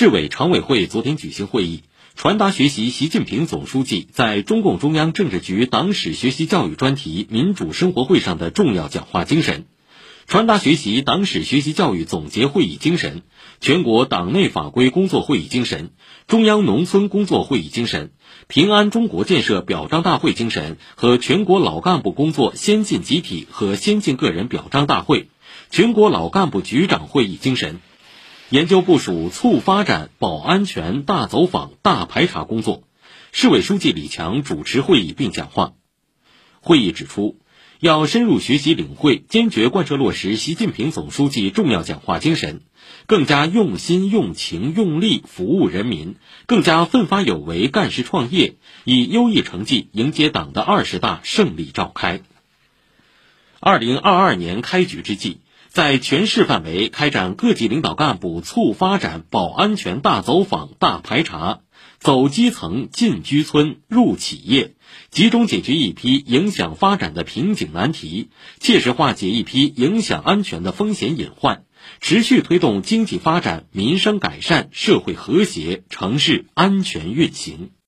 市委常委会昨天举行会议，传达学习习近平总书记在中共中央政治局党史学习教育专题民主生活会上的重要讲话精神，传达学习党史学习教育总结会议精神、全国党内法规工作会议精神、中央农村工作会议精神、平安中国建设表彰大会精神和全国老干部工作先进集体和先进个人表彰大会、全国老干部局长会议精神。研究部署促发展保安全大走访大排查工作，市委书记李强主持会议并讲话。会议指出，要深入学习领会，坚决贯彻落实习近平总书记重要讲话精神，更加用心用情用力服务人民，更加奋发有为干事创业，以优异成绩迎接党的二十大胜利召开。二零二二年开局之际。在全市范围开展各级领导干部促发展保安全大走访大排查，走基层进居村入企业，集中解决一批影响发展的瓶颈难题，切实化解一批影响安全的风险隐患，持续推动经济发展、民生改善、社会和谐、城市安全运行。